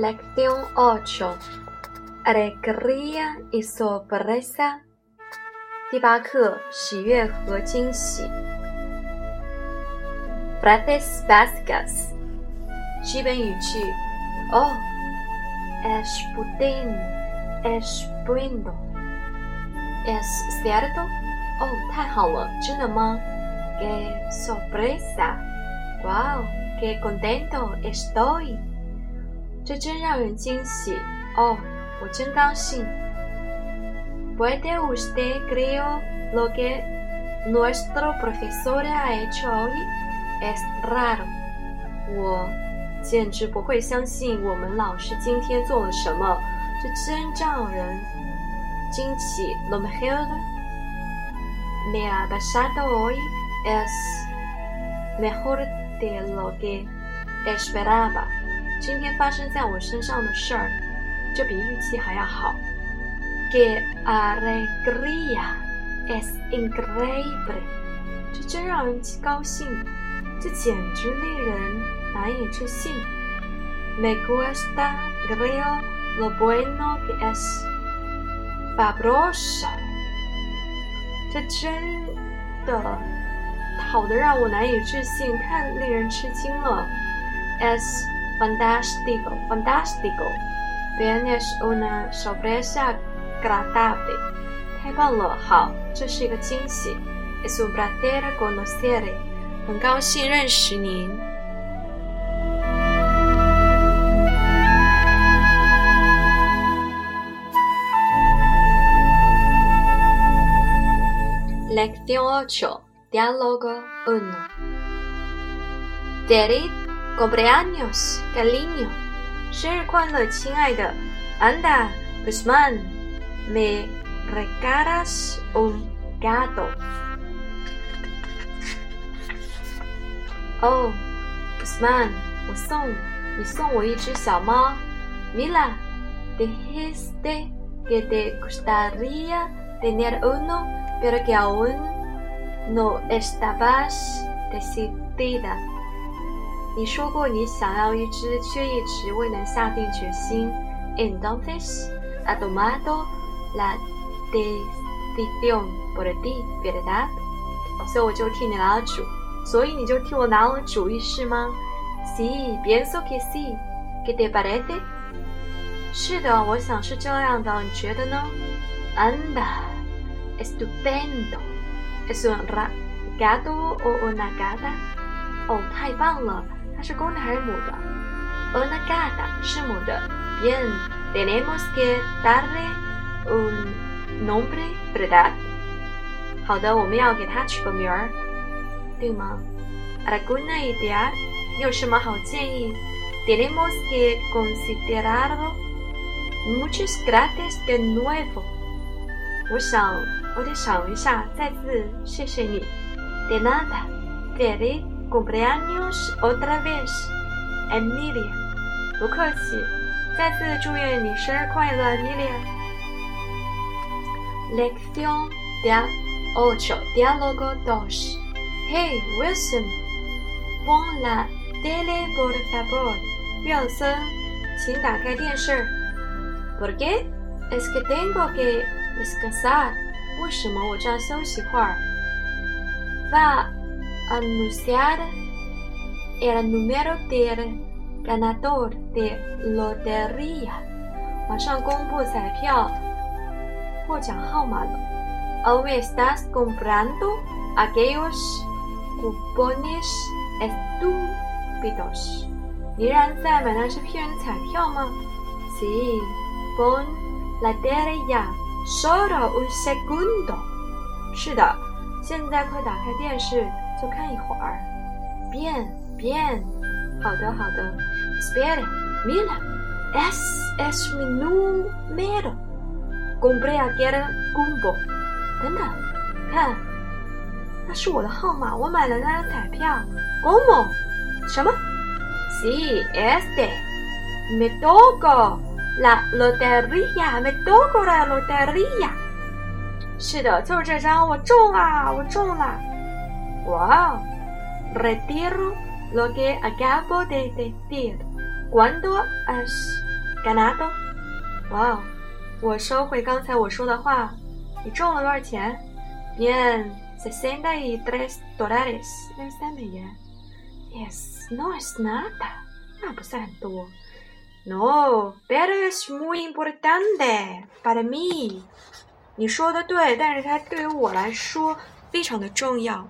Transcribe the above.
Lección 8. Alegría y sorpresa. 第八课，喜悦和惊喜。Frases básicas. 基本语句。Oh, es pudding, es bueno. Es cierto? 哦，太好了，真的吗？Qué sorpresa. Wow, qué contento estoy. 这真让人惊喜哦！我真高兴。¿Puede usted creer lo que nuestro profesor ha hecho hoy? Es raro。我简直不会相信我们老师今天做了什么，这真让人惊奇。Lo mejor me ha pasado hoy es mejor de lo que esperaba。今天发生在我身上的事儿，就比预期还要好。Que alegría es increíble！这真让人高兴，这简直令人难以置信。Me gusta creo lo bueno que es fabuloso！这真的好的让我难以置信，太令人吃惊了。Es Fantástico, fantástico. Tienes una sorpresa agradable. 太棒了，好，这是一个惊喜。Es un placer conocerle. 很高兴认识您。Lección 8. Diálogo 1. David Cumpleaños, cariño. 生日快乐，亲爱的。Anda, Guzmán, me regalas un gato. Oh, Guzmán, 我送你送我一只小猫。Mira, dijiste que te gustaría tener uno, pero que aún no estabas decidida. 你说过你想要一只，却一直未能下定决心。Entonces ha tomado la decisión por ti, ¿verdad? 所以我就替你拿了主，所以你就替我拿了主意是吗？Sí, pienso que sí. ¿Qué te parece? 是的，我想是这样的，你觉得呢？Anda, estupendo. ¿Es un gato o una gata? 哦，太棒了！它是公的还是母的？Una gata 是母的。Bien, tenemos que darle un nombre, ¿verdad? 好的，我们要给它取个名儿，对吗？¿Alguna idea? 你有什么好建议？Tenemos que considerarlo. Muchas gracias de nuevo. 我想，我得想一下。再次谢谢你。De nada. Feliz cumpleaños otra vez, Emilia。不客气，再次祝愿你生日快乐，Emilia。Lección día ocho, diálogo dos. Hey Wilson, pon la tele por favor. Wilson，请打开电视。¿Por qué? Es que tengo que descansar. 为什么我这样休息会儿？Va anunciar el número del ganador de lotería. 马上公布彩票获奖号码了。¿O estás comprando aquellos cupones estúpidos? 你然在买那些骗人彩票吗？Sí, pon la tele ya. Solo un segundo. 是的，现在快打开电视。 就看一会儿。Bien, bien，好的好的。Espera, mira, es es mi número. Compré aquel combo. 等等，看，那是我的号码，我买了那张彩票。¿Cómo？什么？Sí, este. Me tocó la lotería. Me tocó la lotería. 是的，就是这张，我中啦，我中啦。Wow, retiro lo que acabo de decir. ¿Cuándo has ganado？哇，我收回刚才我说的话。你中了多少钱？Bien, sesenta y tres dólares，六十三美元。Yes, no es nada，那不算多。No, pero es muy importante para mí。你说的对，但是它对于我来说非常的重要。